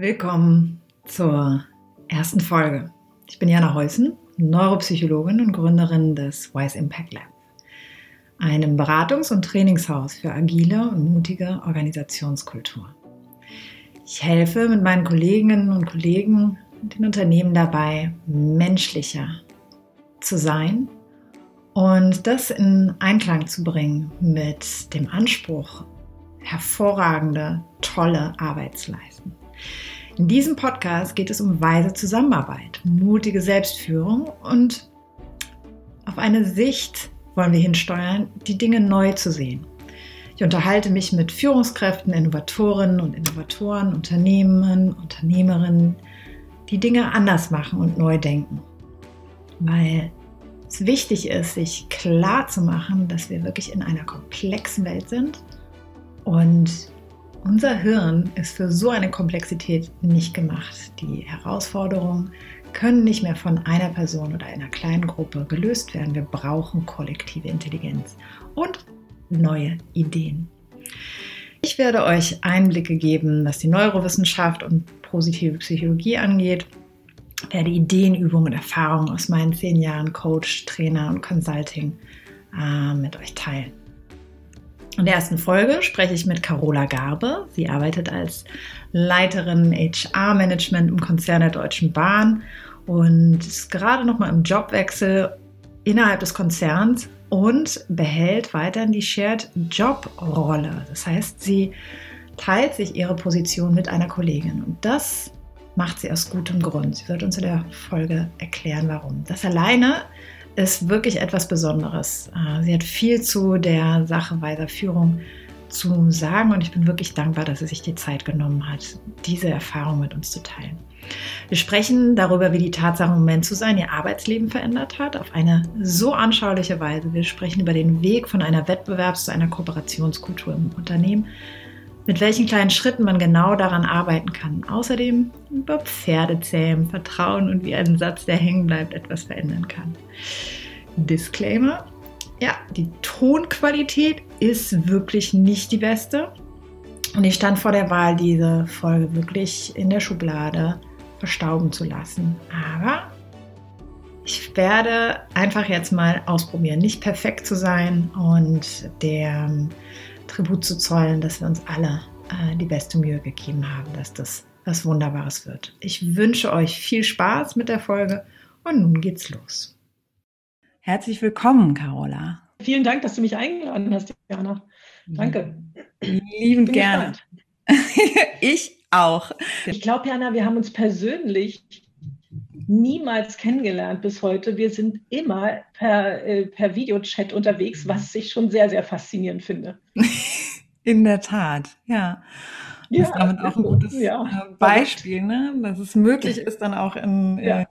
Willkommen zur ersten Folge. Ich bin Jana Heusen, Neuropsychologin und Gründerin des Wise Impact Lab, einem Beratungs- und Trainingshaus für agile und mutige Organisationskultur. Ich helfe mit meinen Kolleginnen und Kollegen und den Unternehmen dabei, menschlicher zu sein und das in Einklang zu bringen mit dem Anspruch, hervorragende, tolle Arbeit zu leisten. In diesem Podcast geht es um weise Zusammenarbeit, mutige Selbstführung und auf eine Sicht wollen wir hinsteuern, die Dinge neu zu sehen. Ich unterhalte mich mit Führungskräften, Innovatorinnen und Innovatoren, Unternehmen, Unternehmerinnen, die Dinge anders machen und neu denken. Weil es wichtig ist, sich klar zu machen, dass wir wirklich in einer komplexen Welt sind und unser Hirn ist für so eine Komplexität nicht gemacht. Die Herausforderungen können nicht mehr von einer Person oder einer kleinen Gruppe gelöst werden. Wir brauchen kollektive Intelligenz und neue Ideen. Ich werde euch Einblicke geben, was die Neurowissenschaft und positive Psychologie angeht, Ich werde Ideen, Übungen und Erfahrungen aus meinen zehn Jahren Coach, Trainer und Consulting äh, mit euch teilen. In der ersten Folge spreche ich mit Carola Garbe. Sie arbeitet als Leiterin HR-Management im Konzern der Deutschen Bahn und ist gerade noch mal im Jobwechsel innerhalb des Konzerns und behält weiterhin die Shared Job Rolle. Das heißt, sie teilt sich ihre Position mit einer Kollegin und das macht sie aus gutem Grund. Sie wird uns in der Folge erklären, warum. Das alleine ist wirklich etwas Besonderes. Äh, sie hat viel zu der Sache weiser Führung zu sagen und ich bin wirklich dankbar, dass sie sich die Zeit genommen hat, diese Erfahrung mit uns zu teilen. Wir sprechen darüber, wie die Tatsache, im Moment zu sein, ihr Arbeitsleben verändert hat, auf eine so anschauliche Weise. Wir sprechen über den Weg von einer Wettbewerbs- zu einer Kooperationskultur im Unternehmen mit welchen kleinen Schritten man genau daran arbeiten kann. Außerdem über Pferdezähmen, Vertrauen und wie ein Satz, der hängen bleibt, etwas verändern kann. Disclaimer. Ja, die Tonqualität ist wirklich nicht die beste. Und ich stand vor der Wahl, diese Folge wirklich in der Schublade verstauben zu lassen. Aber ich werde einfach jetzt mal ausprobieren, nicht perfekt zu sein und der Tribut zu zollen, dass wir uns alle äh, die beste Mühe gegeben haben, dass das was Wunderbares wird. Ich wünsche euch viel Spaß mit der Folge und nun geht's los. Herzlich willkommen, Carola. Vielen Dank, dass du mich eingeladen hast, Jana. Danke. Liebend gerne. ich auch. Ich glaube, Jana, wir haben uns persönlich niemals kennengelernt bis heute. Wir sind immer per, äh, per Videochat unterwegs, was ich schon sehr, sehr faszinierend finde. In der Tat, ja. Das ja, ist damit auch ein gutes ja. Äh, Beispiel, ne? dass es möglich ist, dann auch in ja.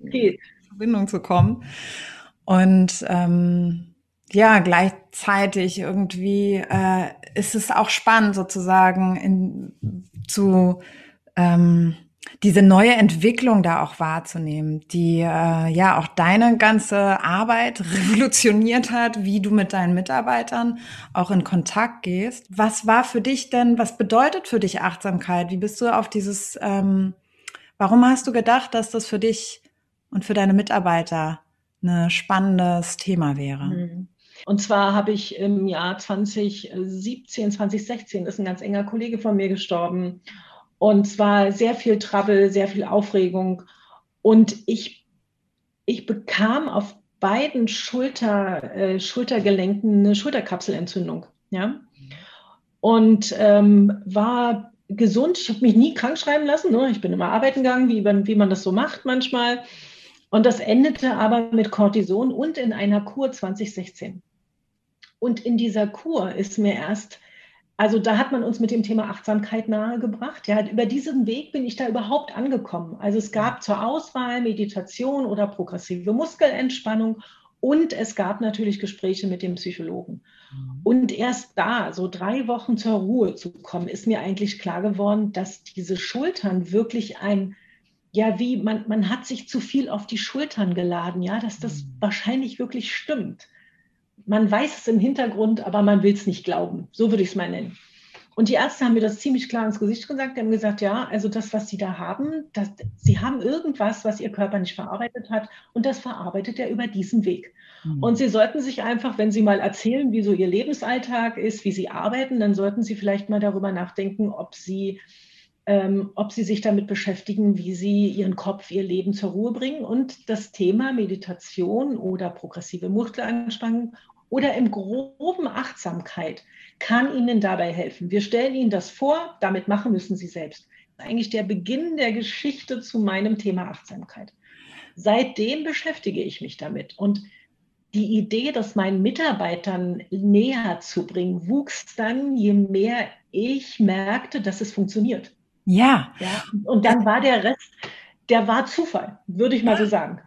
äh, Verbindung zu kommen. Und ähm, ja, gleichzeitig irgendwie äh, ist es auch spannend, sozusagen in, zu ähm, diese neue Entwicklung da auch wahrzunehmen, die äh, ja auch deine ganze Arbeit revolutioniert hat, wie du mit deinen Mitarbeitern auch in Kontakt gehst. Was war für dich denn, was bedeutet für dich Achtsamkeit? Wie bist du auf dieses, ähm, warum hast du gedacht, dass das für dich und für deine Mitarbeiter ein spannendes Thema wäre? Mhm. Und zwar habe ich im Jahr 2017, 2016 ist ein ganz enger Kollege von mir gestorben. Und zwar sehr viel Trouble, sehr viel Aufregung. Und ich, ich bekam auf beiden Schulter, äh, Schultergelenken eine Schulterkapselentzündung. Ja? Und ähm, war gesund. Ich habe mich nie krank schreiben lassen. Ne? Ich bin immer arbeiten gegangen, wie man, wie man das so macht manchmal. Und das endete aber mit Cortison und in einer Kur 2016. Und in dieser Kur ist mir erst also da hat man uns mit dem Thema Achtsamkeit nahegebracht. Ja, über diesen Weg bin ich da überhaupt angekommen. Also es gab zur Auswahl Meditation oder progressive Muskelentspannung und es gab natürlich Gespräche mit dem Psychologen. Mhm. Und erst da, so drei Wochen zur Ruhe zu kommen, ist mir eigentlich klar geworden, dass diese Schultern wirklich ein, ja, wie man, man hat sich zu viel auf die Schultern geladen, ja, dass das mhm. wahrscheinlich wirklich stimmt man weiß es im Hintergrund, aber man will es nicht glauben. So würde ich es mal nennen. Und die Ärzte haben mir das ziemlich klar ins Gesicht gesagt. Die haben gesagt, ja, also das, was Sie da haben, das, Sie haben irgendwas, was Ihr Körper nicht verarbeitet hat und das verarbeitet er über diesen Weg. Mhm. Und Sie sollten sich einfach, wenn Sie mal erzählen, wie so Ihr Lebensalltag ist, wie Sie arbeiten, dann sollten Sie vielleicht mal darüber nachdenken, ob Sie ähm, ob sie sich damit beschäftigen, wie sie ihren Kopf, ihr Leben zur Ruhe bringen und das Thema Meditation oder progressive Muskelanspannung oder im groben Achtsamkeit kann Ihnen dabei helfen. Wir stellen Ihnen das vor, damit machen müssen Sie selbst. Das ist eigentlich der Beginn der Geschichte zu meinem Thema Achtsamkeit. Seitdem beschäftige ich mich damit und die Idee, das meinen Mitarbeitern näher zu bringen, wuchs dann, je mehr ich merkte, dass es funktioniert. Ja. ja. Und dann war der Rest, der war Zufall, würde ich mal so sagen.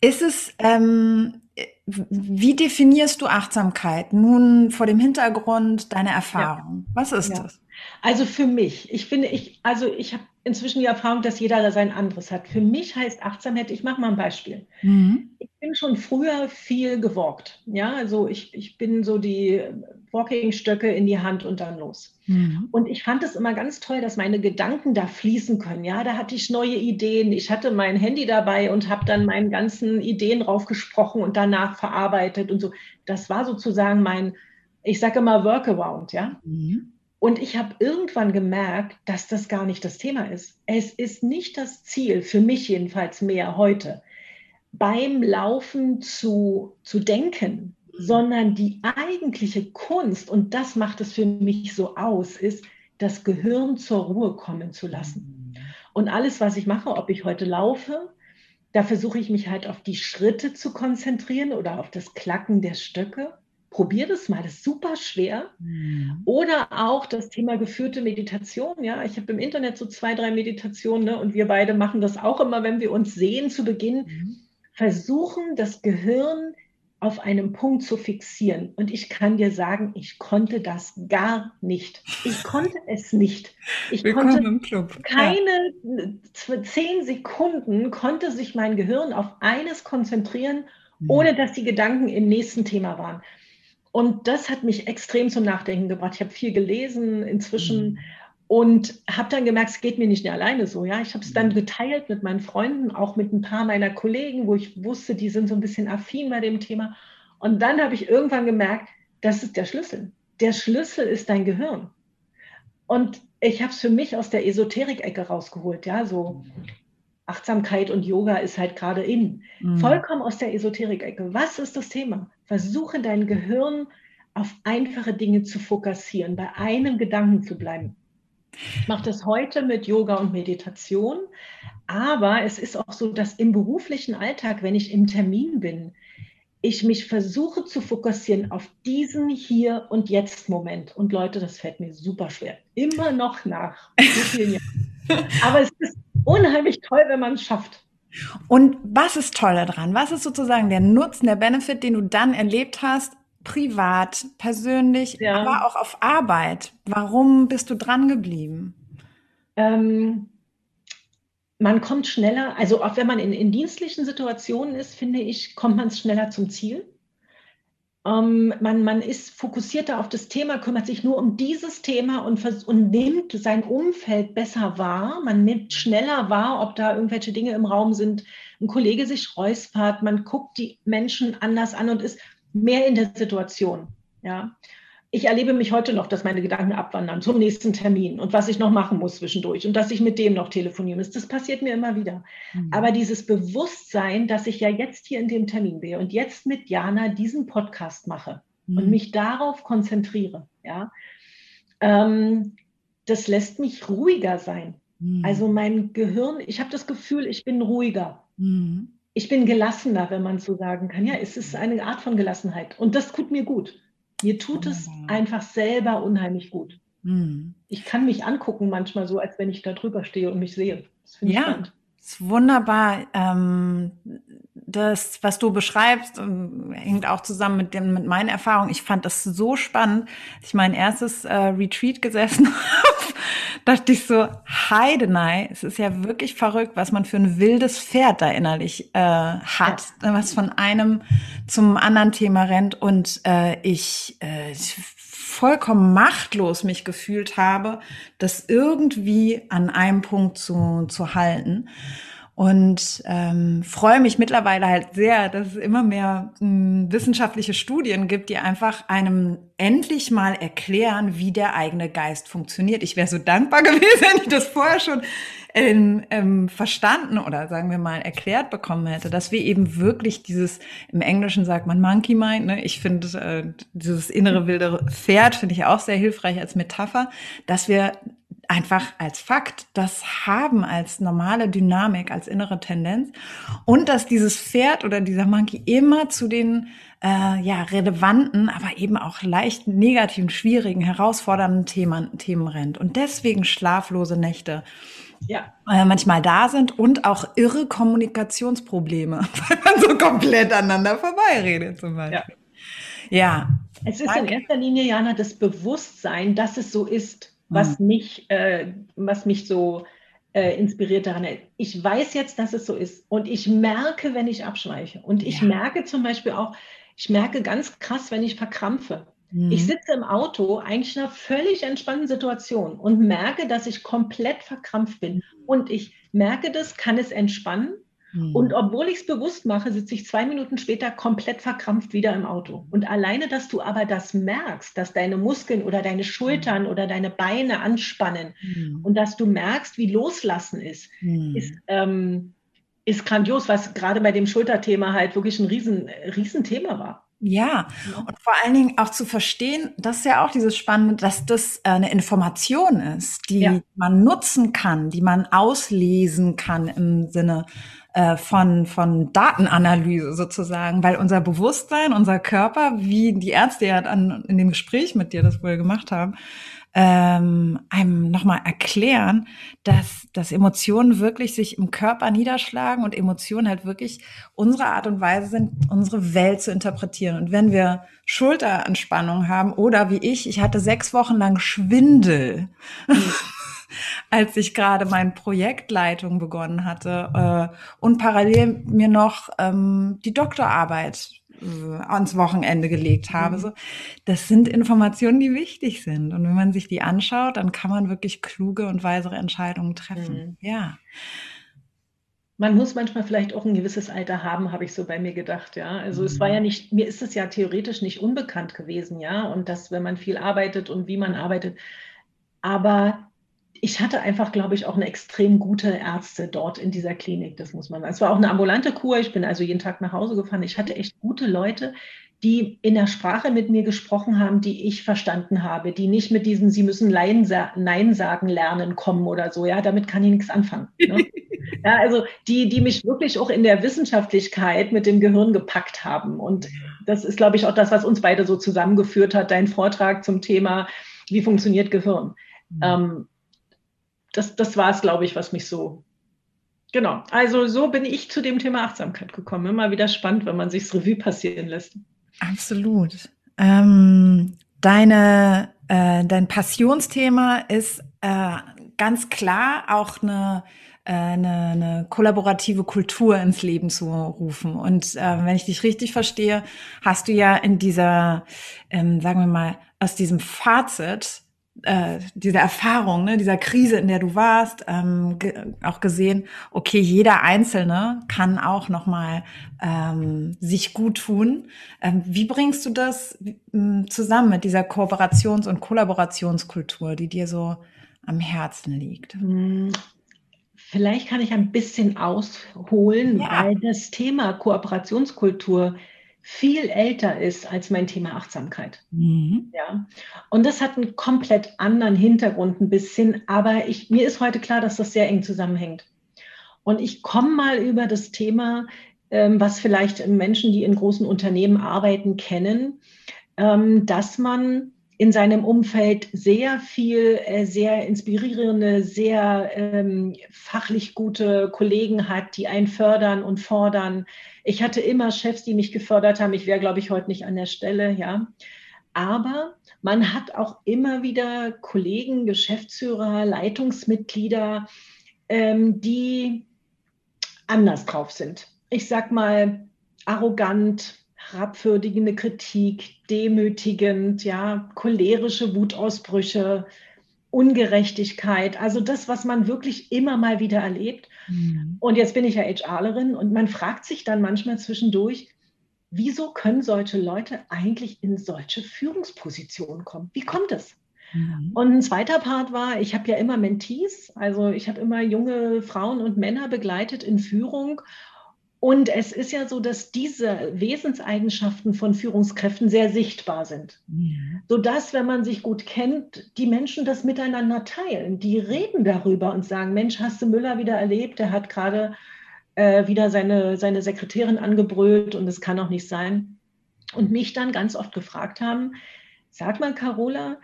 Ist es, ähm, wie definierst du Achtsamkeit nun vor dem Hintergrund deiner Erfahrung? Ja. Was ist ja. das? Also für mich, ich finde, ich, also ich habe inzwischen die Erfahrung, dass jeder sein anderes hat. Für mich heißt Achtsamkeit, ich mache mal ein Beispiel. Mhm. Ich bin schon früher viel gewalkt. Ja, also ich, ich bin so die Walking-Stöcke in die Hand und dann los. Mhm. Und ich fand es immer ganz toll, dass meine Gedanken da fließen können. Ja, da hatte ich neue Ideen. Ich hatte mein Handy dabei und habe dann meinen ganzen Ideen raufgesprochen und danach verarbeitet und so. Das war sozusagen mein, ich sage immer Workaround, ja. Mhm. Und ich habe irgendwann gemerkt, dass das gar nicht das Thema ist. Es ist nicht das Ziel, für mich jedenfalls mehr heute, beim Laufen zu, zu denken, sondern die eigentliche Kunst, und das macht es für mich so aus, ist, das Gehirn zur Ruhe kommen zu lassen. Und alles, was ich mache, ob ich heute laufe, da versuche ich mich halt auf die Schritte zu konzentrieren oder auf das Klacken der Stöcke probier das mal, das ist super schwer. Mhm. Oder auch das Thema geführte Meditation. Ja, ich habe im Internet so zwei, drei Meditationen ne, und wir beide machen das auch immer, wenn wir uns sehen zu Beginn. Mhm. Versuchen, das Gehirn auf einem Punkt zu fixieren. Und ich kann dir sagen, ich konnte das gar nicht. Ich konnte es nicht. Ich Willkommen konnte keine ja. zehn Sekunden konnte sich mein Gehirn auf eines konzentrieren, mhm. ohne dass die Gedanken im nächsten Thema waren. Und das hat mich extrem zum Nachdenken gebracht. Ich habe viel gelesen inzwischen mhm. und habe dann gemerkt, es geht mir nicht mehr alleine so. Ja, ich habe es dann mhm. geteilt mit meinen Freunden, auch mit ein paar meiner Kollegen, wo ich wusste, die sind so ein bisschen affin bei dem Thema. Und dann habe ich irgendwann gemerkt, das ist der Schlüssel. Der Schlüssel ist dein Gehirn. Und ich habe es für mich aus der Esoterik-Ecke rausgeholt. Ja, so mhm. Achtsamkeit und Yoga ist halt gerade in. Mhm. Vollkommen aus der Esoterik-Ecke. Was ist das Thema? Versuche dein Gehirn auf einfache Dinge zu fokussieren, bei einem Gedanken zu bleiben. Ich mache das heute mit Yoga und Meditation, aber es ist auch so, dass im beruflichen Alltag, wenn ich im Termin bin, ich mich versuche zu fokussieren auf diesen hier und jetzt Moment. Und Leute, das fällt mir super schwer. Immer noch nach so vielen Jahren. Aber es ist unheimlich toll, wenn man es schafft. Und was ist toll daran? Was ist sozusagen der Nutzen, der Benefit, den du dann erlebt hast, privat, persönlich, ja. aber auch auf Arbeit? Warum bist du dran geblieben? Ähm, man kommt schneller, also auch wenn man in, in dienstlichen Situationen ist, finde ich, kommt man schneller zum Ziel. Ähm, man, man ist fokussierter auf das Thema, kümmert sich nur um dieses Thema und, und nimmt sein Umfeld besser wahr. Man nimmt schneller wahr, ob da irgendwelche Dinge im Raum sind, ein Kollege sich räuspert, man guckt die Menschen anders an und ist mehr in der Situation. Ja ich erlebe mich heute noch, dass meine Gedanken abwandern zum nächsten Termin und was ich noch machen muss zwischendurch und dass ich mit dem noch telefonieren muss. Das passiert mir immer wieder. Mhm. Aber dieses Bewusstsein, dass ich ja jetzt hier in dem Termin bin und jetzt mit Jana diesen Podcast mache mhm. und mich darauf konzentriere, ja, ähm, das lässt mich ruhiger sein. Mhm. Also mein Gehirn, ich habe das Gefühl, ich bin ruhiger. Mhm. Ich bin gelassener, wenn man so sagen kann. Ja, es ist eine Art von Gelassenheit und das tut mir gut. Mir tut es einfach selber unheimlich gut. Mhm. Ich kann mich angucken manchmal so, als wenn ich da drüber stehe und mich sehe. Das finde ich ja. spannend. Ist wunderbar. Ähm, das, was du beschreibst, ähm, hängt auch zusammen mit dem, mit meinen Erfahrungen. Ich fand das so spannend. Als ich mein erstes äh, Retreat gesessen habe, dachte ich so, Heidenei, es ist ja wirklich verrückt, was man für ein wildes Pferd da innerlich äh, hat, ja. was von einem zum anderen Thema rennt. Und äh, ich, äh, vollkommen machtlos mich gefühlt habe, das irgendwie an einem Punkt zu, zu halten. Und ähm, freue mich mittlerweile halt sehr, dass es immer mehr mh, hm, wissenschaftliche Studien gibt, die einfach einem endlich mal erklären, wie der eigene Geist funktioniert. Ich wäre so dankbar gewesen, wenn ich das vorher schon ähm, ähm, verstanden oder sagen wir mal erklärt bekommen hätte, dass wir eben wirklich dieses, im Englischen sagt man Monkey Mind, ne? ich finde äh, dieses innere wilde Pferd finde ich auch sehr hilfreich als Metapher, dass wir einfach als Fakt das haben als normale Dynamik, als innere Tendenz und dass dieses Pferd oder dieser Monkey immer zu den äh, ja relevanten, aber eben auch leicht negativen, schwierigen, herausfordernden Themen, Themen rennt und deswegen schlaflose Nächte ja. äh, manchmal da sind und auch irre Kommunikationsprobleme, weil man so komplett aneinander vorbeiredet zum Beispiel. Ja. ja. Es ist in erster Linie, Jana, das Bewusstsein, dass es so ist was, mhm. mich, äh, was mich so äh, inspiriert daran hält. Ich weiß jetzt, dass es so ist und ich merke, wenn ich abschweiche. Und ich ja. merke zum Beispiel auch, ich merke ganz krass, wenn ich verkrampfe. Mhm. Ich sitze im Auto eigentlich in einer völlig entspannten Situation und merke, dass ich komplett verkrampft bin. Mhm. Und ich merke das, kann es entspannen Mhm. Und obwohl ich es bewusst mache, sitze ich zwei Minuten später komplett verkrampft wieder im Auto. Und alleine, dass du aber das merkst, dass deine Muskeln oder deine Schultern mhm. oder deine Beine anspannen mhm. und dass du merkst, wie Loslassen ist, ist, ähm, ist grandios, was gerade bei dem Schulterthema halt wirklich ein riesen, Riesenthema war. Ja, und vor allen Dingen auch zu verstehen, das ist ja auch dieses Spannende, dass das äh, eine Information ist, die ja. man nutzen kann, die man auslesen kann im Sinne äh, von, von Datenanalyse sozusagen, weil unser Bewusstsein, unser Körper, wie die Ärzte ja an, in dem Gespräch mit dir das wohl gemacht haben, ähm, einem nochmal erklären, dass, dass Emotionen wirklich sich im Körper niederschlagen und Emotionen halt wirklich unsere Art und Weise sind, unsere Welt zu interpretieren. Und wenn wir Schulteranspannung haben oder wie ich, ich hatte sechs Wochen lang Schwindel. Mhm. als ich gerade meine Projektleitung begonnen hatte äh, und parallel mir noch ähm, die Doktorarbeit äh, ans Wochenende gelegt habe. Mhm. So, das sind Informationen, die wichtig sind. Und wenn man sich die anschaut, dann kann man wirklich kluge und weisere Entscheidungen treffen. Mhm. Ja. Man muss manchmal vielleicht auch ein gewisses Alter haben, habe ich so bei mir gedacht, ja. Also mhm. es war ja mhm. nicht, mir ist es ja theoretisch nicht unbekannt gewesen, ja. Und dass, wenn man viel arbeitet und wie man arbeitet, aber ich hatte einfach, glaube ich, auch eine extrem gute Ärzte dort in dieser Klinik, das muss man sagen. Es war auch eine ambulante Kur, ich bin also jeden Tag nach Hause gefahren. Ich hatte echt gute Leute, die in der Sprache mit mir gesprochen haben, die ich verstanden habe, die nicht mit diesem Sie müssen Nein sagen lernen kommen oder so. Ja, damit kann ich nichts anfangen. Ne? ja, also die, die mich wirklich auch in der Wissenschaftlichkeit mit dem Gehirn gepackt haben. Und das ist, glaube ich, auch das, was uns beide so zusammengeführt hat, dein Vortrag zum Thema, wie funktioniert Gehirn. Mhm. Ähm, das, das war es, glaube ich, was mich so. Genau. Also so bin ich zu dem Thema Achtsamkeit gekommen. Immer wieder spannend, wenn man sich das Revue passieren lässt. Absolut. Ähm, deine, äh, dein Passionsthema ist äh, ganz klar auch eine, äh, eine, eine kollaborative Kultur ins Leben zu rufen. Und äh, wenn ich dich richtig verstehe, hast du ja in dieser, ähm, sagen wir mal, aus diesem Fazit äh, diese Erfahrung, ne, dieser Krise, in der du warst, ähm, ge auch gesehen, okay, jeder Einzelne kann auch nochmal ähm, sich gut tun. Ähm, wie bringst du das ähm, zusammen mit dieser Kooperations- und Kollaborationskultur, die dir so am Herzen liegt? Hm, vielleicht kann ich ein bisschen ausholen, ja. weil das Thema Kooperationskultur viel älter ist als mein Thema Achtsamkeit. Mhm. Ja. Und das hat einen komplett anderen Hintergrund ein bisschen, aber ich, mir ist heute klar, dass das sehr eng zusammenhängt. Und ich komme mal über das Thema, ähm, was vielleicht Menschen, die in großen Unternehmen arbeiten, kennen, ähm, dass man in seinem Umfeld sehr viel, äh, sehr inspirierende, sehr ähm, fachlich gute Kollegen hat, die einen fördern und fordern. Ich hatte immer Chefs, die mich gefördert haben. Ich wäre, glaube ich, heute nicht an der Stelle, ja. Aber man hat auch immer wieder Kollegen, Geschäftsführer, Leitungsmitglieder, ähm, die anders drauf sind. Ich sag mal arrogant, herabwürdigende Kritik, demütigend, ja, cholerische Wutausbrüche, Ungerechtigkeit, also das, was man wirklich immer mal wieder erlebt. Mhm. Und jetzt bin ich ja HRlerin und man fragt sich dann manchmal zwischendurch, wieso können solche Leute eigentlich in solche Führungspositionen kommen? Wie kommt es? Mhm. Und ein zweiter Part war, ich habe ja immer Mentees, also ich habe immer junge Frauen und Männer begleitet in Führung und es ist ja so, dass diese Wesenseigenschaften von Führungskräften sehr sichtbar sind, ja. sodass, wenn man sich gut kennt, die Menschen das miteinander teilen. Die reden darüber und sagen, Mensch, hast du Müller wieder erlebt? Der hat gerade äh, wieder seine, seine Sekretärin angebrüllt und es kann auch nicht sein. Und mich dann ganz oft gefragt haben, sag mal, Carola,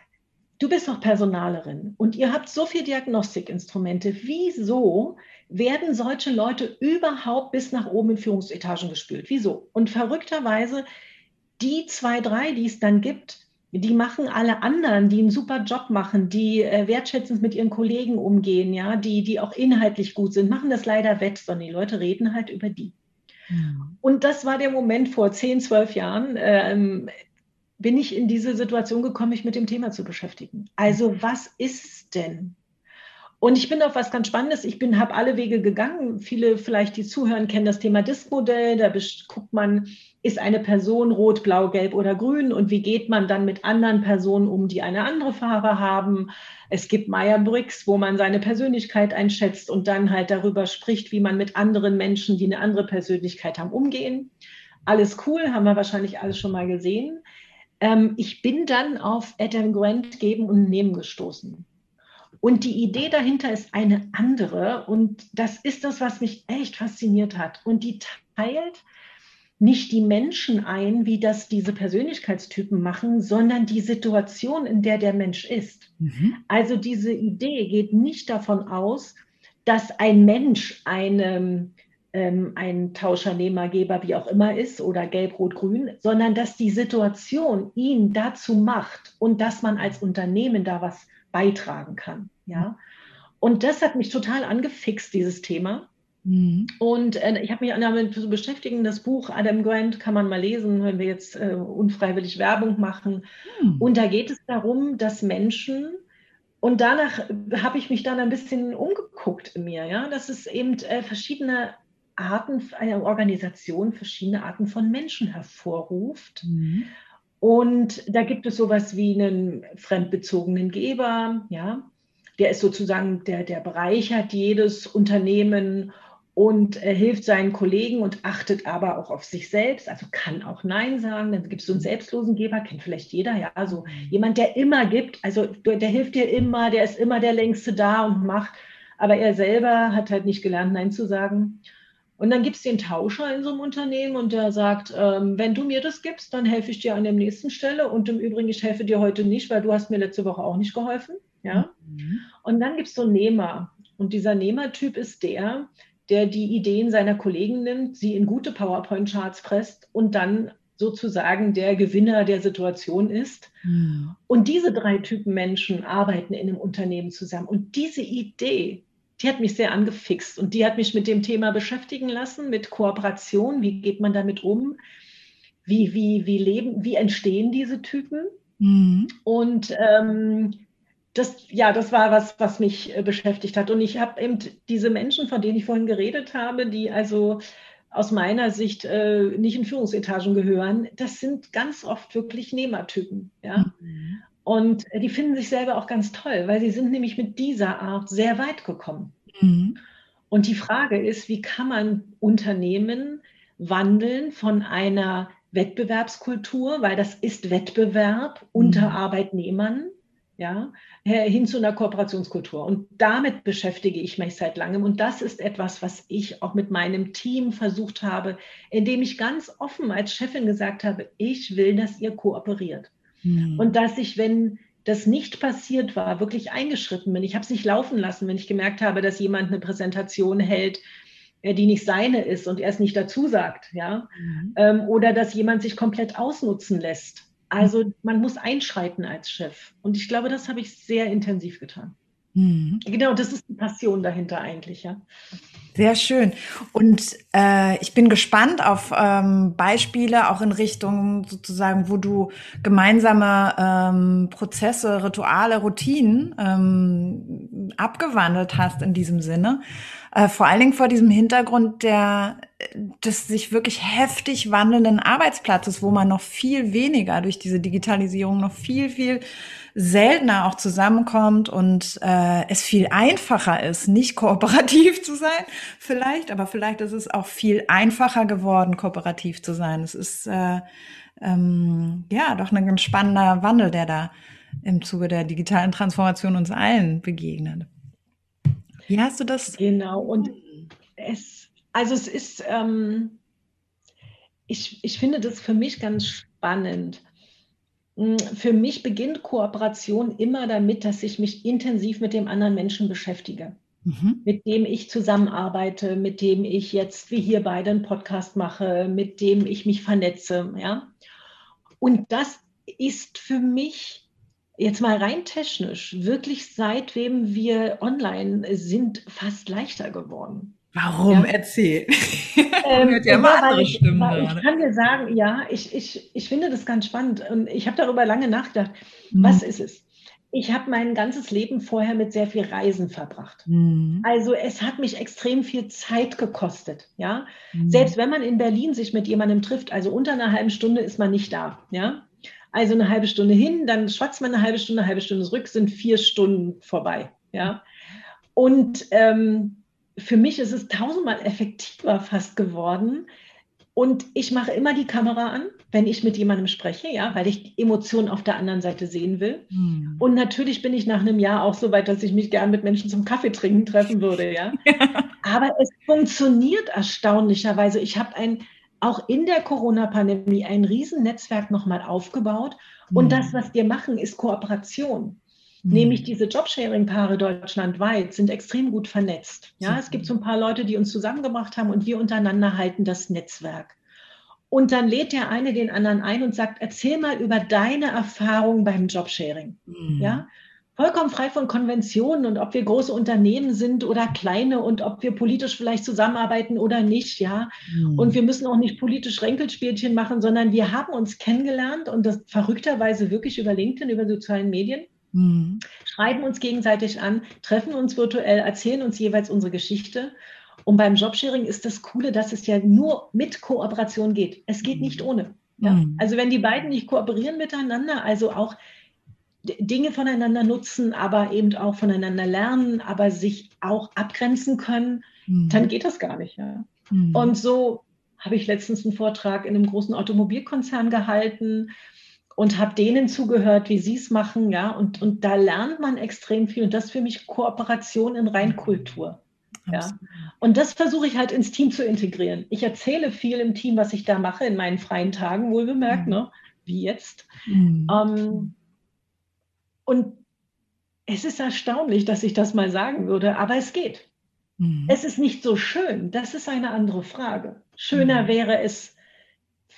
du bist doch Personalerin und ihr habt so viele Diagnostikinstrumente. Wieso werden solche Leute überhaupt bis nach oben in Führungsetagen gespült. Wieso? Und verrückterweise, die zwei, drei, die es dann gibt, die machen alle anderen, die einen super Job machen, die äh, wertschätzend mit ihren Kollegen umgehen, ja, die, die auch inhaltlich gut sind, machen das leider wett, sondern die Leute reden halt über die. Ja. Und das war der Moment vor zehn, zwölf Jahren, ähm, bin ich in diese Situation gekommen, mich mit dem Thema zu beschäftigen. Also was ist denn und ich bin auf was ganz Spannendes. Ich bin, habe alle Wege gegangen. Viele vielleicht, die zuhören, kennen das Thema Diskmodell. Da guckt man, ist eine Person rot, blau, gelb oder grün und wie geht man dann mit anderen Personen um, die eine andere Farbe haben. Es gibt Meyer-Briggs, wo man seine Persönlichkeit einschätzt und dann halt darüber spricht, wie man mit anderen Menschen, die eine andere Persönlichkeit haben, umgehen. Alles cool, haben wir wahrscheinlich alles schon mal gesehen. Ähm, ich bin dann auf Adam Grant geben und nehmen gestoßen. Und die Idee dahinter ist eine andere. Und das ist das, was mich echt fasziniert hat. Und die teilt nicht die Menschen ein, wie das diese Persönlichkeitstypen machen, sondern die Situation, in der der Mensch ist. Mhm. Also diese Idee geht nicht davon aus, dass ein Mensch eine, ähm, ein Tauschernehmergeber, wie auch immer ist, oder gelb, rot, grün, sondern dass die Situation ihn dazu macht und dass man als Unternehmen da was beitragen kann. Ja? Und das hat mich total angefixt, dieses Thema. Mhm. Und äh, ich habe mich damit zu beschäftigen. Das Buch Adam Grant kann man mal lesen, wenn wir jetzt äh, unfreiwillig Werbung machen. Mhm. Und da geht es darum, dass Menschen, und danach habe ich mich dann ein bisschen umgeguckt in mir, ja, dass es eben äh, verschiedene Arten, eine Organisation verschiedene Arten von Menschen hervorruft. Mhm. Und da gibt es sowas wie einen fremdbezogenen Geber, ja. Der ist sozusagen, der, der bereichert jedes Unternehmen und äh, hilft seinen Kollegen und achtet aber auch auf sich selbst, also kann auch Nein sagen. Dann gibt es so einen selbstlosen Geber, kennt vielleicht jeder, ja, so jemand, der immer gibt, also der hilft dir immer, der ist immer der Längste da und macht, aber er selber hat halt nicht gelernt, Nein zu sagen. Und dann gibt es den Tauscher in so einem Unternehmen und der sagt, ähm, wenn du mir das gibst, dann helfe ich dir an der nächsten Stelle. Und im Übrigen, ich helfe dir heute nicht, weil du hast mir letzte Woche auch nicht geholfen. Ja? Mhm. Und dann gibt es so einen Nehmer. Und dieser Nehmertyp ist der, der die Ideen seiner Kollegen nimmt, sie in gute PowerPoint-Charts presst und dann sozusagen der Gewinner der Situation ist. Mhm. Und diese drei Typen Menschen arbeiten in einem Unternehmen zusammen. Und diese Idee, die hat mich sehr angefixt und die hat mich mit dem Thema beschäftigen lassen, mit Kooperation, wie geht man damit um, wie, wie, wie leben, wie entstehen diese Typen. Mhm. Und ähm, das, ja, das war was, was mich äh, beschäftigt hat. Und ich habe eben diese Menschen, von denen ich vorhin geredet habe, die also aus meiner Sicht äh, nicht in Führungsetagen gehören, das sind ganz oft wirklich Nehmertypen. Ja? Mhm. Und die finden sich selber auch ganz toll, weil sie sind nämlich mit dieser Art sehr weit gekommen. Mhm. Und die Frage ist, wie kann man Unternehmen wandeln von einer Wettbewerbskultur, weil das ist Wettbewerb unter mhm. Arbeitnehmern, ja, hin zu einer Kooperationskultur. Und damit beschäftige ich mich seit langem. Und das ist etwas, was ich auch mit meinem Team versucht habe, indem ich ganz offen als Chefin gesagt habe, ich will, dass ihr kooperiert. Mhm. Und dass ich, wenn das nicht passiert war, wirklich eingeschritten bin. Ich habe es nicht laufen lassen, wenn ich gemerkt habe, dass jemand eine Präsentation hält, äh, die nicht seine ist und er es nicht dazu sagt, ja, mhm. ähm, oder dass jemand sich komplett ausnutzen lässt. Also man muss einschreiten als Chef. Und ich glaube, das habe ich sehr intensiv getan. Mhm. Genau, das ist die Passion dahinter eigentlich, ja. Sehr schön. Und äh, ich bin gespannt auf ähm, Beispiele auch in Richtung sozusagen, wo du gemeinsame ähm, Prozesse, Rituale, Routinen ähm, abgewandelt hast in diesem Sinne. Äh, vor allen Dingen vor diesem Hintergrund der des sich wirklich heftig wandelnden Arbeitsplatzes, wo man noch viel weniger durch diese Digitalisierung noch viel, viel seltener auch zusammenkommt und äh, es viel einfacher ist, nicht kooperativ zu sein, vielleicht, aber vielleicht ist es auch viel einfacher geworden, kooperativ zu sein. Es ist äh, ähm, ja doch ein ganz spannender Wandel, der da im Zuge der digitalen Transformation uns allen begegnet. Wie hast du das? Genau, und es, also es ist, ähm, ich, ich finde das für mich ganz spannend. Hm, für mich beginnt Kooperation immer damit, dass ich mich intensiv mit dem anderen Menschen beschäftige, mhm. mit dem ich zusammenarbeite, mit dem ich jetzt wie hier beide einen Podcast mache, mit dem ich mich vernetze. Ja? Und das ist für mich jetzt mal rein technisch wirklich seitdem wir online sind fast leichter geworden. Warum? Ja. Erzähl. Ähm, ja immer andere ich, Stimmen. Ich kann dir sagen, ja, ich, ich, ich finde das ganz spannend und ich habe darüber lange nachgedacht. Mhm. Was ist es? Ich habe mein ganzes Leben vorher mit sehr viel Reisen verbracht. Mhm. Also es hat mich extrem viel Zeit gekostet. Ja, mhm. selbst wenn man in Berlin sich mit jemandem trifft, also unter einer halben Stunde ist man nicht da. Ja, also eine halbe Stunde hin, dann schwatzt man eine halbe Stunde, eine halbe Stunde zurück, sind vier Stunden vorbei. Ja, und ähm, für mich ist es tausendmal effektiver fast geworden. Und ich mache immer die Kamera an, wenn ich mit jemandem spreche, ja, weil ich die Emotionen auf der anderen Seite sehen will. Mhm. Und natürlich bin ich nach einem Jahr auch so weit, dass ich mich gern mit Menschen zum Kaffee trinken treffen würde, ja. Aber es funktioniert erstaunlicherweise. Ich habe ein, auch in der Corona-Pandemie ein Riesennetzwerk nochmal aufgebaut. Mhm. Und das, was wir machen, ist Kooperation. Mhm. Nämlich diese Jobsharing-Paare deutschlandweit sind extrem gut vernetzt. Ja, es gibt so ein paar Leute, die uns zusammengebracht haben und wir untereinander halten das Netzwerk. Und dann lädt der eine den anderen ein und sagt, erzähl mal über deine Erfahrung beim Jobsharing. Mhm. Ja, vollkommen frei von Konventionen und ob wir große Unternehmen sind oder kleine und ob wir politisch vielleicht zusammenarbeiten oder nicht, ja. Mhm. Und wir müssen auch nicht politisch Ränkelspielchen machen, sondern wir haben uns kennengelernt und das verrückterweise wirklich über LinkedIn, über sozialen Medien Mhm. Schreiben uns gegenseitig an, treffen uns virtuell, erzählen uns jeweils unsere Geschichte. Und beim Jobsharing ist das Coole, dass es ja nur mit Kooperation geht. Es geht mhm. nicht ohne. Ja? Mhm. Also wenn die beiden nicht kooperieren miteinander, also auch Dinge voneinander nutzen, aber eben auch voneinander lernen, aber sich auch abgrenzen können, mhm. dann geht das gar nicht. Ja? Mhm. Und so habe ich letztens einen Vortrag in einem großen Automobilkonzern gehalten und habe denen zugehört, wie sie es machen, ja, und, und da lernt man extrem viel und das ist für mich Kooperation in Reinkultur. Ja. Und das versuche ich halt ins Team zu integrieren. Ich erzähle viel im Team, was ich da mache in meinen freien Tagen, wohlbemerkt, mhm. ne? wie jetzt. Mhm. Ähm, und es ist erstaunlich, dass ich das mal sagen würde, aber es geht. Mhm. Es ist nicht so schön, das ist eine andere Frage. Schöner mhm. wäre es,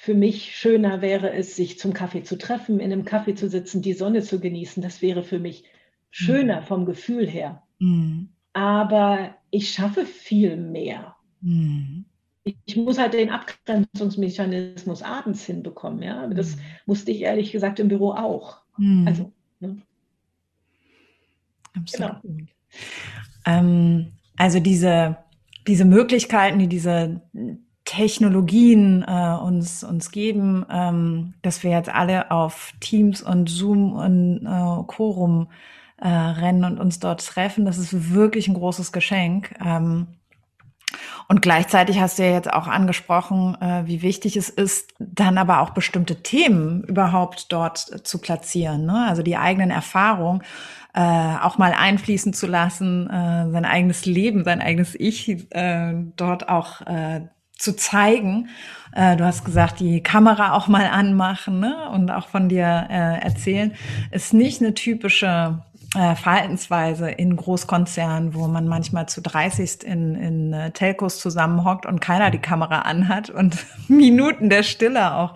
für mich schöner wäre es, sich zum Kaffee zu treffen, in einem Kaffee zu sitzen, die Sonne zu genießen. Das wäre für mich schöner mhm. vom Gefühl her. Mhm. Aber ich schaffe viel mehr. Mhm. Ich muss halt den Abgrenzungsmechanismus abends hinbekommen. Ja? Das mhm. musste ich ehrlich gesagt im Büro auch. Mhm. Also, ne? Absolut. Genau. Ähm, also diese, diese Möglichkeiten, die diese Technologien äh, uns, uns geben, ähm, dass wir jetzt alle auf Teams und Zoom und äh, Quorum äh, rennen und uns dort treffen, das ist wirklich ein großes Geschenk. Ähm, und gleichzeitig hast du ja jetzt auch angesprochen, äh, wie wichtig es ist, dann aber auch bestimmte Themen überhaupt dort zu platzieren. Ne? Also die eigenen Erfahrungen äh, auch mal einfließen zu lassen, äh, sein eigenes Leben, sein eigenes Ich äh, dort auch äh, zu zeigen. Äh, du hast gesagt, die Kamera auch mal anmachen ne? und auch von dir äh, erzählen, ist nicht eine typische äh, Verhaltensweise in Großkonzernen, wo man manchmal zu 30 in, in äh, Telcos zusammenhockt und keiner die Kamera anhat und Minuten der Stille auch,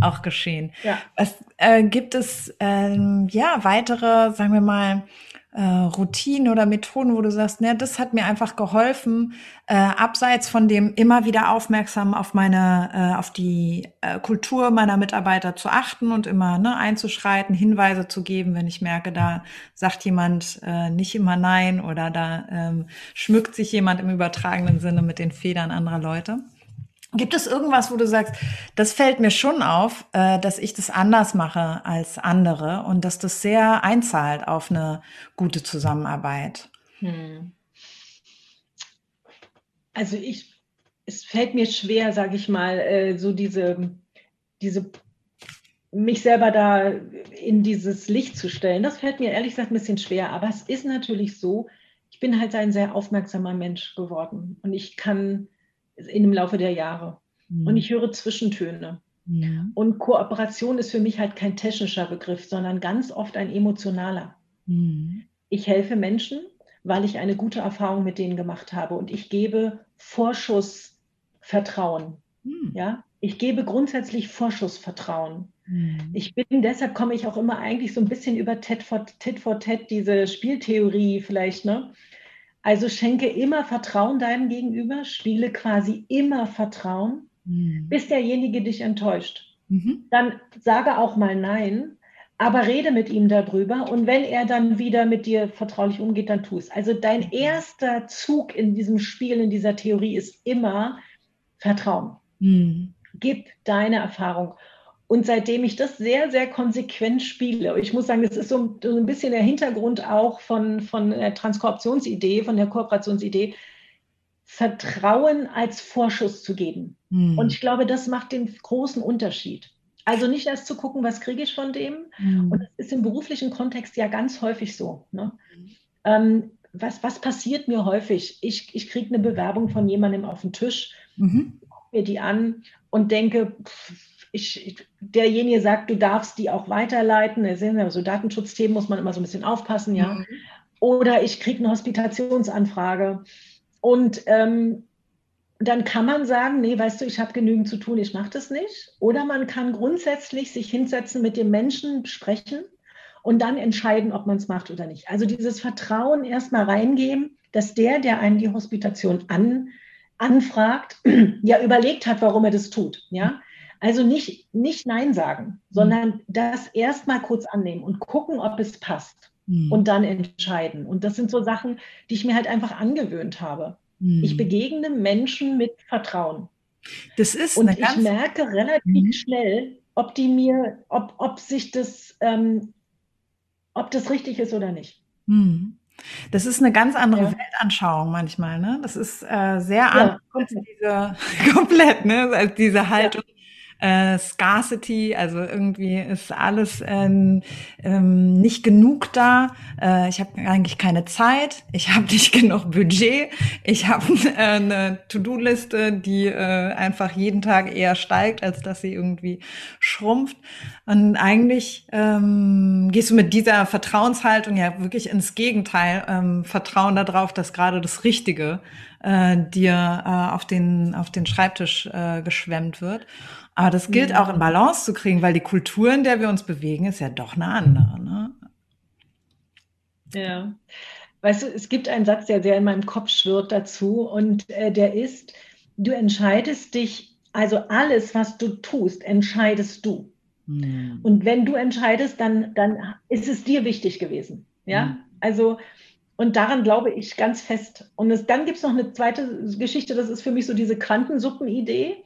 auch geschehen. Ja. Was äh, gibt es ähm, ja weitere, sagen wir mal, äh, Routinen oder Methoden, wo du sagst, ne, das hat mir einfach geholfen, äh, abseits von dem immer wieder aufmerksam auf meine, äh, auf die äh, Kultur meiner Mitarbeiter zu achten und immer ne, einzuschreiten, Hinweise zu geben, wenn ich merke, da sagt jemand äh, nicht immer Nein oder da ähm, schmückt sich jemand im übertragenen Sinne mit den Federn anderer Leute. Gibt es irgendwas, wo du sagst, das fällt mir schon auf, äh, dass ich das anders mache als andere und dass das sehr einzahlt auf eine gute Zusammenarbeit? Hm. Also ich, es fällt mir schwer, sage ich mal, äh, so diese, diese, mich selber da in dieses Licht zu stellen. Das fällt mir ehrlich gesagt ein bisschen schwer. Aber es ist natürlich so, ich bin halt ein sehr aufmerksamer Mensch geworden und ich kann in dem Laufe der Jahre. Mhm. Und ich höre Zwischentöne. Ja. Und Kooperation ist für mich halt kein technischer Begriff, sondern ganz oft ein emotionaler. Mhm. Ich helfe Menschen, weil ich eine gute Erfahrung mit denen gemacht habe und ich gebe Vorschussvertrauen. Mhm. Ja, ich gebe grundsätzlich Vorschussvertrauen. Mhm. Ich bin, deshalb komme ich auch immer eigentlich so ein bisschen über Ted for Tit for Tat, diese Spieltheorie vielleicht, ne? Also schenke immer Vertrauen deinem Gegenüber, spiele quasi immer Vertrauen, mhm. bis derjenige dich enttäuscht. Mhm. Dann sage auch mal Nein, aber rede mit ihm darüber und wenn er dann wieder mit dir vertraulich umgeht, dann tu es. Also dein mhm. erster Zug in diesem Spiel, in dieser Theorie ist immer Vertrauen. Mhm. Gib deine Erfahrung. Und seitdem ich das sehr, sehr konsequent spiele, ich muss sagen, das ist so, ein bisschen der Hintergrund auch von, von der Transkorptionsidee, von der Kooperationsidee, Vertrauen als Vorschuss zu geben. Mhm. Und ich glaube, das macht den großen Unterschied. Also nicht erst zu gucken, was kriege ich von dem. Mhm. Und das ist im beruflichen Kontext ja ganz häufig so. Ne? Mhm. Ähm, was, was passiert mir häufig? Ich, ich kriege eine Bewerbung von jemandem auf den Tisch, mhm. gucke mir die an und denke, pff, ich, derjenige sagt, du darfst die auch weiterleiten. Da sehen wir, so Datenschutzthemen muss man immer so ein bisschen aufpassen, ja. Mhm. Oder ich kriege eine Hospitationsanfrage. Und ähm, dann kann man sagen, nee, weißt du, ich habe genügend zu tun, ich mache das nicht. Oder man kann grundsätzlich sich hinsetzen, mit dem Menschen sprechen und dann entscheiden, ob man es macht oder nicht. Also dieses Vertrauen erstmal reingeben, dass der, der einen die Hospitation an, anfragt, ja überlegt hat, warum er das tut. Ja, also nicht, nicht Nein sagen, sondern mhm. das erstmal kurz annehmen und gucken, ob es passt mhm. und dann entscheiden. Und das sind so Sachen, die ich mir halt einfach angewöhnt habe. Mhm. Ich begegne Menschen mit Vertrauen. Das ist und ich merke relativ mhm. schnell, ob die mir, ob, ob sich das, ähm, ob das richtig ist oder nicht. Mhm. Das ist eine ganz andere ja. Weltanschauung manchmal, ne? Das ist äh, sehr ja, anders als diese komplett, ne? Als diese Haltung. Ja äh, Scarcity, also irgendwie ist alles ähm, ähm, nicht genug da. Äh, ich habe eigentlich keine Zeit, ich habe nicht genug Budget, ich habe äh, eine To-Do-Liste, die äh, einfach jeden Tag eher steigt, als dass sie irgendwie schrumpft. Und eigentlich ähm, gehst du mit dieser Vertrauenshaltung ja wirklich ins Gegenteil, ähm, Vertrauen darauf, dass gerade das Richtige äh, dir äh, auf den auf den Schreibtisch äh, geschwemmt wird. Aber das gilt mhm. auch in Balance zu kriegen, weil die Kultur, in der wir uns bewegen, ist ja doch eine andere. Ne? Ja. Weißt du, es gibt einen Satz, der sehr in meinem Kopf schwirrt dazu und äh, der ist, du entscheidest dich, also alles, was du tust, entscheidest du. Mhm. Und wenn du entscheidest, dann, dann ist es dir wichtig gewesen. Ja, mhm. also und daran glaube ich ganz fest. Und es, dann gibt es noch eine zweite Geschichte, das ist für mich so diese Quantensuppen-Idee.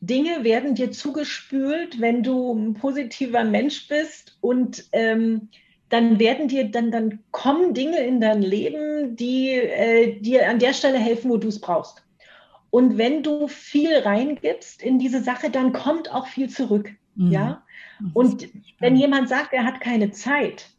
Dinge werden dir zugespült, wenn du ein positiver Mensch bist und ähm, dann werden dir, dann, dann kommen Dinge in dein Leben, die äh, dir an der Stelle helfen, wo du es brauchst. Und wenn du viel reingibst in diese Sache, dann kommt auch viel zurück. Mhm. Ja. Und wenn jemand sagt, er hat keine Zeit,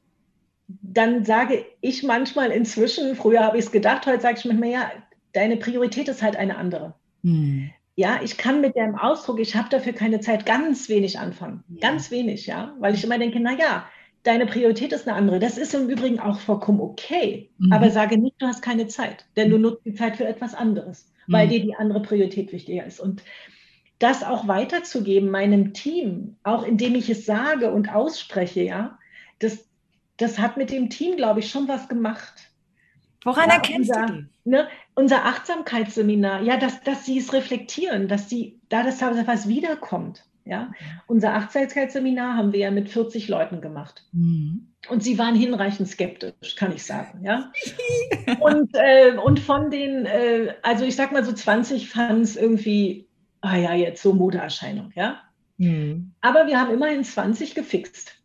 dann sage ich manchmal inzwischen, früher habe ich es gedacht, heute sage ich manchmal, ja, deine Priorität ist halt eine andere. Mhm. Ja, ich kann mit dem Ausdruck, ich habe dafür keine Zeit, ganz wenig anfangen. Ja. Ganz wenig, ja. Weil ich immer denke, na ja, deine Priorität ist eine andere. Das ist im Übrigen auch vollkommen okay. Mhm. Aber sage nicht, du hast keine Zeit, denn du nutzt die Zeit für etwas anderes, mhm. weil dir die andere Priorität wichtiger ist. Und das auch weiterzugeben meinem Team, auch indem ich es sage und ausspreche, ja, das, das hat mit dem Team, glaube ich, schon was gemacht. Woran ja, erkennst unser, du die? Ne, unser Achtsamkeitsseminar, ja, dass, dass sie es reflektieren, dass sie, da das was wiederkommt. Ja? Unser Achtsamkeitsseminar haben wir ja mit 40 Leuten gemacht. Mhm. Und sie waren hinreichend skeptisch, kann ich sagen. Ja? und, äh, und von den, äh, also ich sag mal so 20 fanden es irgendwie, ah ja, jetzt so Modeerscheinung. Ja? Mhm. Aber wir haben immerhin 20 gefixt.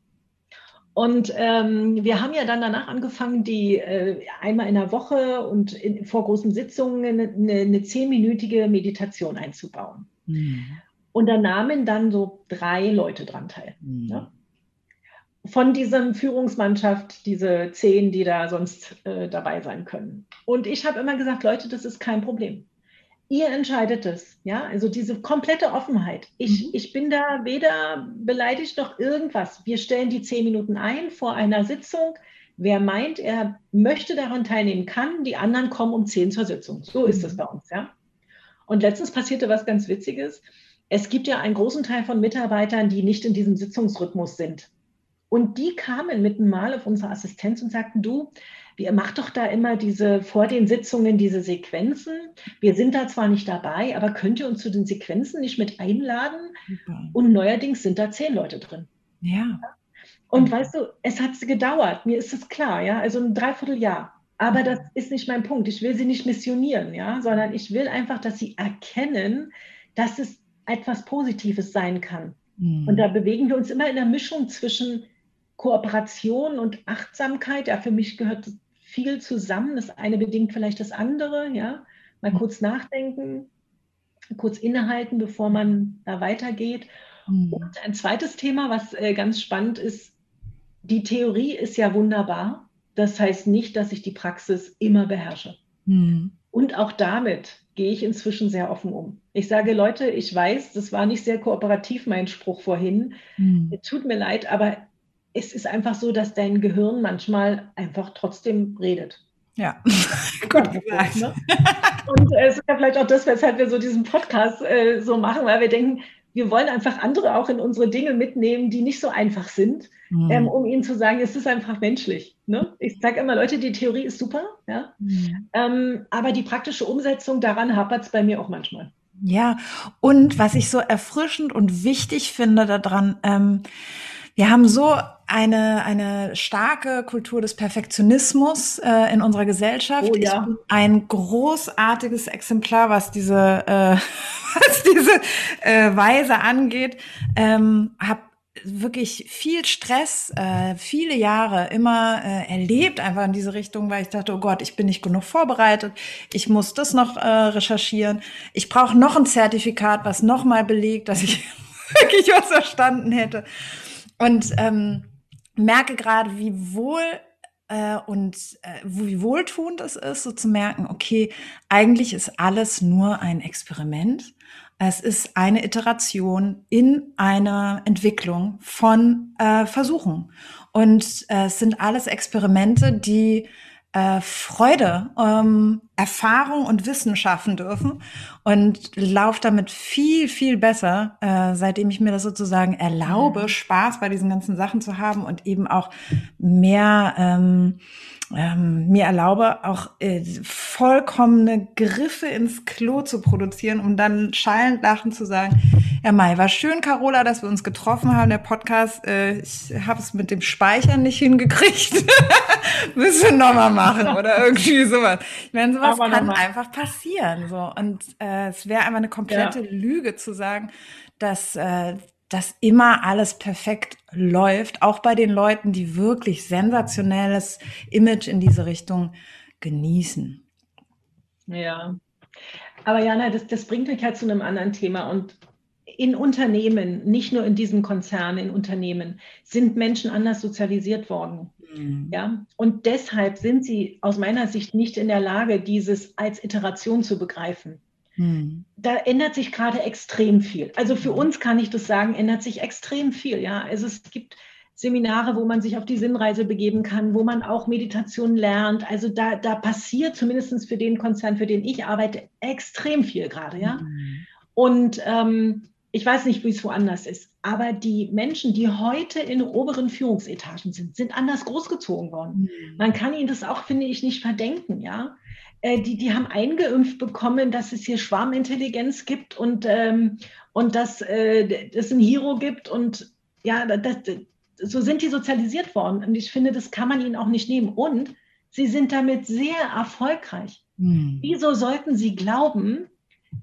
Und ähm, wir haben ja dann danach angefangen, die äh, einmal in der Woche und in, vor großen Sitzungen eine, eine zehnminütige Meditation einzubauen. Mhm. Und da nahmen dann so drei Leute dran teil. Mhm. Ne? Von dieser Führungsmannschaft, diese zehn, die da sonst äh, dabei sein können. Und ich habe immer gesagt, Leute, das ist kein Problem ihr entscheidet es. Ja, also diese komplette Offenheit. Ich, mhm. ich bin da weder beleidigt noch irgendwas. Wir stellen die zehn Minuten ein vor einer Sitzung. Wer meint, er möchte daran teilnehmen, kann. Die anderen kommen um zehn zur Sitzung. So ist es mhm. bei uns. Ja. Und letztens passierte was ganz Witziges. Es gibt ja einen großen Teil von Mitarbeitern, die nicht in diesem Sitzungsrhythmus sind. Und die kamen mit einem Mal auf unsere Assistenz und sagten, du, wir macht doch da immer diese vor den Sitzungen diese Sequenzen. Wir sind da zwar nicht dabei, aber könnt ihr uns zu den Sequenzen nicht mit einladen? Okay. Und neuerdings sind da zehn Leute drin. Ja. Und weißt du, es hat gedauert, mir ist es klar, ja, also ein Dreivierteljahr. Aber das ist nicht mein Punkt. Ich will sie nicht missionieren, ja, sondern ich will einfach, dass sie erkennen, dass es etwas Positives sein kann. Mhm. Und da bewegen wir uns immer in der Mischung zwischen Kooperation und Achtsamkeit. Ja, für mich gehört viel zusammen. Das eine bedingt vielleicht das andere, ja. Mal mhm. kurz nachdenken, kurz innehalten, bevor man da weitergeht. Mhm. Und ein zweites Thema, was äh, ganz spannend ist, die Theorie ist ja wunderbar. Das heißt nicht, dass ich die Praxis immer beherrsche. Mhm. Und auch damit gehe ich inzwischen sehr offen um. Ich sage, Leute, ich weiß, das war nicht sehr kooperativ, mein Spruch vorhin. Mhm. Tut mir leid, aber es ist einfach so, dass dein Gehirn manchmal einfach trotzdem redet. Ja, gut gesagt. Ne? Und äh, es ist ja vielleicht auch das, weshalb wir so diesen Podcast äh, so machen, weil wir denken, wir wollen einfach andere auch in unsere Dinge mitnehmen, die nicht so einfach sind, mhm. ähm, um ihnen zu sagen, es ist einfach menschlich. Ne? Ich sage immer, Leute, die Theorie ist super, ja? Mhm. Ähm, aber die praktische Umsetzung, daran hapert es bei mir auch manchmal. Ja, und was ich so erfrischend und wichtig finde daran, ähm, wir haben so eine, eine starke Kultur des Perfektionismus äh, in unserer Gesellschaft. Oh, ja. Ich bin ein großartiges Exemplar, was diese, äh, was diese äh, Weise angeht. Ähm, hab wirklich viel Stress, äh, viele Jahre immer äh, erlebt, einfach in diese Richtung, weil ich dachte, oh Gott, ich bin nicht genug vorbereitet, ich muss das noch äh, recherchieren, ich brauche noch ein Zertifikat, was nochmal belegt, dass ich wirklich was verstanden hätte. Und ähm, merke gerade, wie wohl äh, und äh, wie wohltuend es ist, so zu merken, okay, eigentlich ist alles nur ein Experiment. Es ist eine Iteration in einer Entwicklung von äh, Versuchen. Und äh, es sind alles Experimente, die äh, Freude, ähm, Erfahrung und Wissen schaffen dürfen und laufe damit viel, viel besser, äh, seitdem ich mir das sozusagen erlaube, mhm. Spaß bei diesen ganzen Sachen zu haben und eben auch mehr ähm, ähm, mir erlaube, auch äh, vollkommene Griffe ins Klo zu produzieren, um dann schallend lachend zu sagen, ja Mai, war schön, Carola, dass wir uns getroffen haben, der Podcast, äh, ich habe es mit dem Speichern nicht hingekriegt. Müssen wir nochmal machen oder irgendwie sowas. Ich meine, sowas Aber kann einfach passieren. So. Und äh, es wäre einfach eine komplette ja. Lüge zu sagen, dass äh, dass immer alles perfekt läuft, auch bei den Leuten, die wirklich sensationelles Image in diese Richtung genießen. Ja, aber Jana, das, das bringt mich halt zu einem anderen Thema und in Unternehmen, nicht nur in diesen Konzernen, in Unternehmen, sind Menschen anders sozialisiert worden. Mhm. Ja, und deshalb sind sie aus meiner Sicht nicht in der Lage, dieses als Iteration zu begreifen. Hm. Da ändert sich gerade extrem viel. Also für uns kann ich das sagen, ändert sich extrem viel. Ja, also es gibt Seminare, wo man sich auf die Sinnreise begeben kann, wo man auch Meditation lernt. Also da, da passiert zumindest für den Konzern, für den ich arbeite, extrem viel gerade. Ja, hm. und ähm, ich weiß nicht, wie es woanders ist, Aber die Menschen, die heute in oberen Führungsetagen sind, sind anders großgezogen worden. Mhm. Man kann ihnen das auch, finde ich, nicht verdenken, ja. Äh, die, die haben eingeimpft bekommen, dass es hier Schwarmintelligenz gibt und, ähm, und dass äh, es ein Hero gibt und ja, das, so sind die sozialisiert worden. Und ich finde, das kann man ihnen auch nicht nehmen. Und sie sind damit sehr erfolgreich. Mhm. Wieso sollten sie glauben,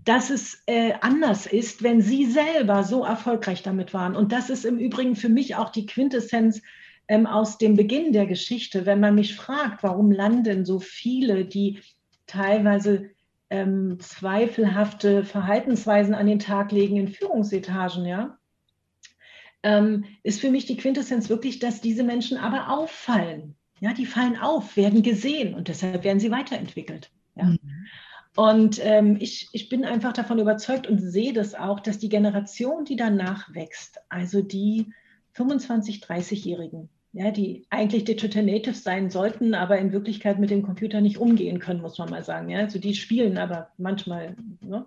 dass es äh, anders ist, wenn sie selber so erfolgreich damit waren. Und das ist im Übrigen für mich auch die Quintessenz ähm, aus dem Beginn der Geschichte. Wenn man mich fragt, warum landen so viele, die teilweise ähm, zweifelhafte Verhaltensweisen an den Tag legen in Führungsetagen, ja, ähm, ist für mich die Quintessenz wirklich, dass diese Menschen aber auffallen. Ja, die fallen auf, werden gesehen und deshalb werden sie weiterentwickelt. Ja. Mhm. Und ähm, ich, ich bin einfach davon überzeugt und sehe das auch, dass die Generation, die danach wächst, also die 25, 30-Jährigen, ja, die eigentlich Digital Natives sein sollten, aber in Wirklichkeit mit dem Computer nicht umgehen können, muss man mal sagen. Ja? Also die spielen aber manchmal, ne?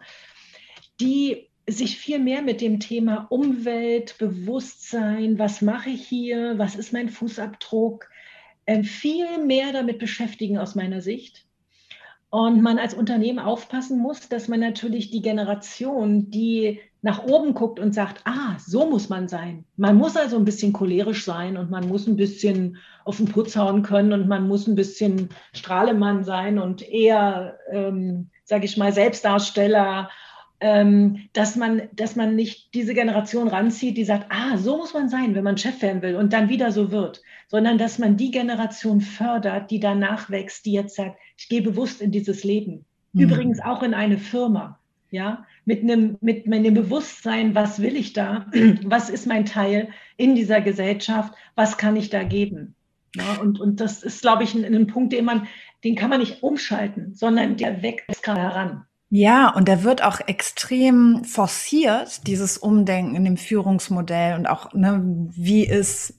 die sich viel mehr mit dem Thema Umwelt, Bewusstsein, was mache ich hier, was ist mein Fußabdruck, äh, viel mehr damit beschäftigen aus meiner Sicht und man als Unternehmen aufpassen muss, dass man natürlich die Generation, die nach oben guckt und sagt, ah, so muss man sein. Man muss also ein bisschen cholerisch sein und man muss ein bisschen auf den Putz hauen können und man muss ein bisschen Strahlemann sein und eher, ähm, sage ich mal, Selbstdarsteller ähm, dass, man, dass man nicht diese Generation ranzieht, die sagt, ah, so muss man sein, wenn man Chef werden will und dann wieder so wird, sondern dass man die Generation fördert, die danach wächst, die jetzt sagt, ich gehe bewusst in dieses Leben. Mhm. Übrigens auch in eine Firma, ja, mit einem, mit einem Bewusstsein, was will ich da, was ist mein Teil in dieser Gesellschaft, was kann ich da geben. Ja, und, und das ist, glaube ich, ein, ein Punkt, den man, den kann man nicht umschalten, sondern der wächst gerade heran. Ja, und der wird auch extrem forciert, dieses Umdenken in dem Führungsmodell und auch, ne, wie ist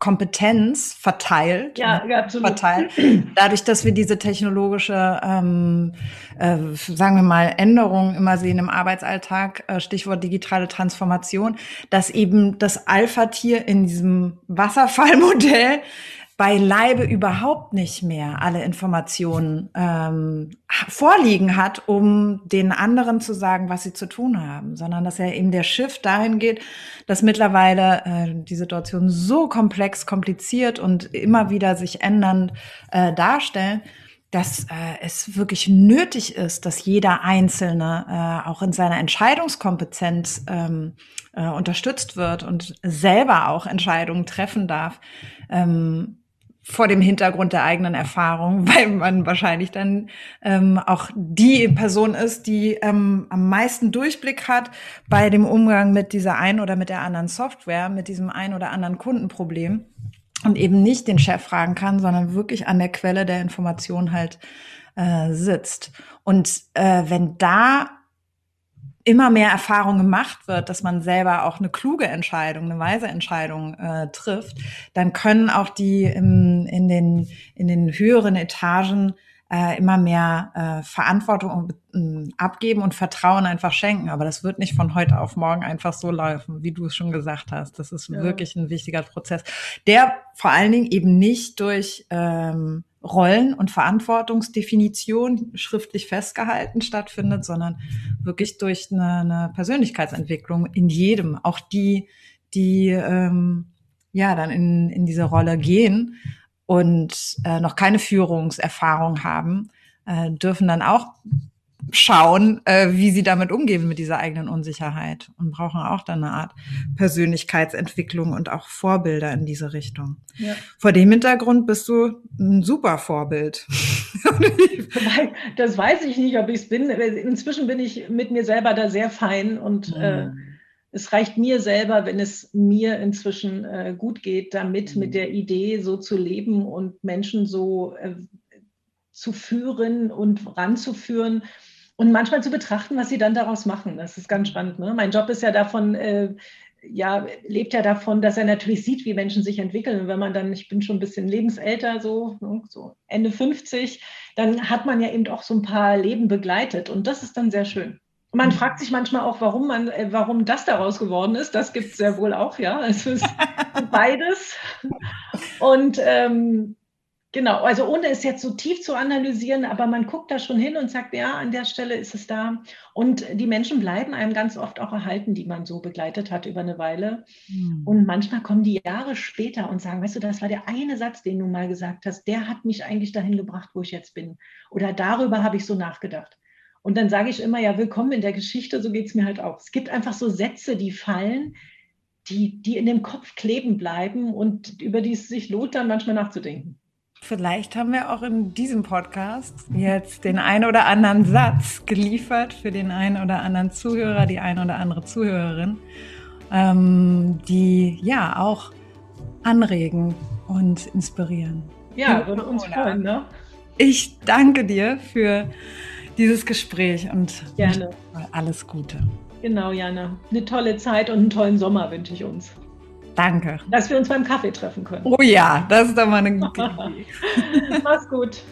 Kompetenz verteilt. Ja, ja absolut. Verteilt. Dadurch, dass wir diese technologische, ähm, äh, sagen wir mal, Änderung immer sehen im Arbeitsalltag, äh, Stichwort digitale Transformation, dass eben das Alpha-Tier in diesem Wasserfallmodell beileibe überhaupt nicht mehr alle Informationen ähm, vorliegen hat, um den anderen zu sagen, was sie zu tun haben, sondern dass ja eben der Shift dahin geht, dass mittlerweile äh, die Situation so komplex, kompliziert und immer wieder sich ändernd äh, darstellen, dass äh, es wirklich nötig ist, dass jeder Einzelne äh, auch in seiner Entscheidungskompetenz ähm, äh, unterstützt wird und selber auch Entscheidungen treffen darf. Ähm, vor dem Hintergrund der eigenen Erfahrung, weil man wahrscheinlich dann ähm, auch die Person ist, die ähm, am meisten Durchblick hat bei dem Umgang mit dieser einen oder mit der anderen Software, mit diesem einen oder anderen Kundenproblem und eben nicht den Chef fragen kann, sondern wirklich an der Quelle der Information halt äh, sitzt. Und äh, wenn da immer mehr Erfahrung gemacht wird, dass man selber auch eine kluge Entscheidung, eine weise Entscheidung äh, trifft, dann können auch die im, in, den, in den höheren Etagen äh, immer mehr äh, Verantwortung äh, abgeben und Vertrauen einfach schenken. Aber das wird nicht von heute auf morgen einfach so laufen, wie du es schon gesagt hast. Das ist ja. wirklich ein wichtiger Prozess, der vor allen Dingen eben nicht durch ähm, Rollen- und Verantwortungsdefinition schriftlich festgehalten stattfindet, sondern wirklich durch eine, eine Persönlichkeitsentwicklung in jedem, auch die, die ähm, ja dann in, in diese Rolle gehen und äh, noch keine Führungserfahrung haben, äh, dürfen dann auch schauen, äh, wie sie damit umgehen mit dieser eigenen Unsicherheit und brauchen auch dann eine Art Persönlichkeitsentwicklung und auch Vorbilder in diese Richtung. Ja. Vor dem Hintergrund bist du ein super Vorbild. das weiß ich nicht, ob ich es bin. Inzwischen bin ich mit mir selber da sehr fein und mhm. äh, es reicht mir selber, wenn es mir inzwischen äh, gut geht, damit mhm. mit der Idee so zu leben und Menschen so äh, zu führen und ranzuführen, und manchmal zu betrachten, was sie dann daraus machen. Das ist ganz spannend. Ne? Mein Job ist ja davon, äh, ja, lebt ja davon, dass er natürlich sieht, wie Menschen sich entwickeln. Und wenn man dann, ich bin schon ein bisschen lebensälter, so, ne, so Ende 50, dann hat man ja eben auch so ein paar Leben begleitet. Und das ist dann sehr schön. Man mhm. fragt sich manchmal auch, warum man, äh, warum das daraus geworden ist. Das gibt es sehr wohl auch, ja. Es ist beides. Und ähm, Genau, also ohne es jetzt so tief zu analysieren, aber man guckt da schon hin und sagt, ja, an der Stelle ist es da. Und die Menschen bleiben einem ganz oft auch erhalten, die man so begleitet hat über eine Weile. Mhm. Und manchmal kommen die Jahre später und sagen, weißt du, das war der eine Satz, den du mal gesagt hast, der hat mich eigentlich dahin gebracht, wo ich jetzt bin. Oder darüber habe ich so nachgedacht. Und dann sage ich immer, ja, willkommen in der Geschichte, so geht es mir halt auch. Es gibt einfach so Sätze, die fallen, die, die in dem Kopf kleben bleiben und über die es sich lohnt, dann manchmal nachzudenken. Vielleicht haben wir auch in diesem Podcast jetzt den einen oder anderen Satz geliefert für den einen oder anderen Zuhörer, die eine oder andere Zuhörerin, ähm, die ja auch anregen und inspirieren. Ja, würde uns freuen, ne? Ich danke dir für dieses Gespräch und Gerne. alles Gute. Genau, Jana. Eine tolle Zeit und einen tollen Sommer wünsche ich uns. Danke. Dass wir uns beim Kaffee treffen können. Oh ja, das ist doch mal eine gute Idee. Mach's gut.